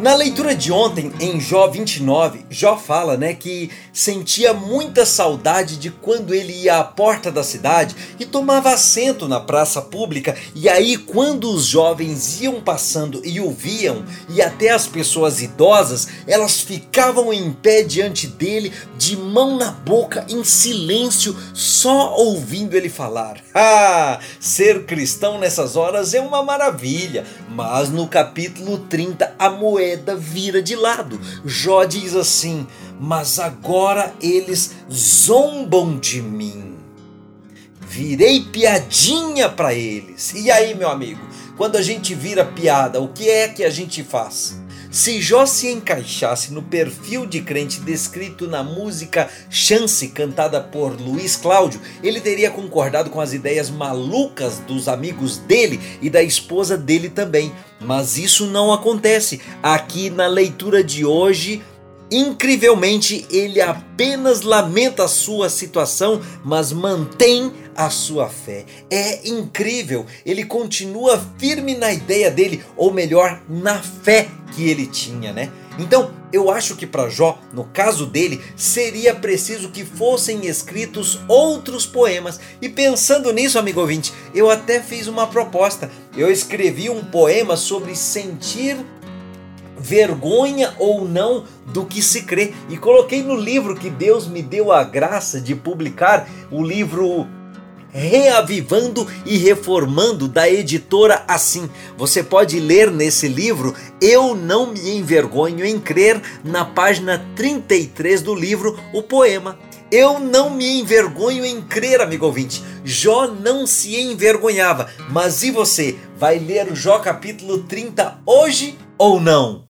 Na leitura de ontem, em Jó 29, Jó fala, né, que sentia muita saudade de quando ele ia à porta da cidade e tomava assento na praça pública, e aí quando os jovens iam passando e o viam, e até as pessoas idosas, elas ficavam em pé diante dele, de mão na boca, em silêncio, só ouvindo ele falar. Ah, ser cristão nessas horas é uma maravilha, mas no capítulo 30 a moeda moeda vira de lado. Jó diz assim: Mas agora eles zombam de mim. Virei piadinha para eles. E aí, meu amigo, quando a gente vira piada, o que é que a gente faz? Se Jó se encaixasse no perfil de crente descrito na música Chance, cantada por Luiz Cláudio, ele teria concordado com as ideias malucas dos amigos dele e da esposa dele também. Mas isso não acontece. Aqui na leitura de hoje, Incrivelmente, ele apenas lamenta a sua situação, mas mantém a sua fé. É incrível, ele continua firme na ideia dele, ou melhor, na fé que ele tinha, né? Então, eu acho que para Jó, no caso dele, seria preciso que fossem escritos outros poemas. E pensando nisso, amigo ouvinte, eu até fiz uma proposta. Eu escrevi um poema sobre sentir vergonha ou não do que se crê. E coloquei no livro que Deus me deu a graça de publicar, o livro Reavivando e Reformando da editora Assim. Você pode ler nesse livro Eu Não Me Envergonho em Crer, na página 33 do livro, o poema. Eu não me envergonho em crer, amigo ouvinte. Jó não se envergonhava. Mas e você? Vai ler o Jó capítulo 30 hoje ou não?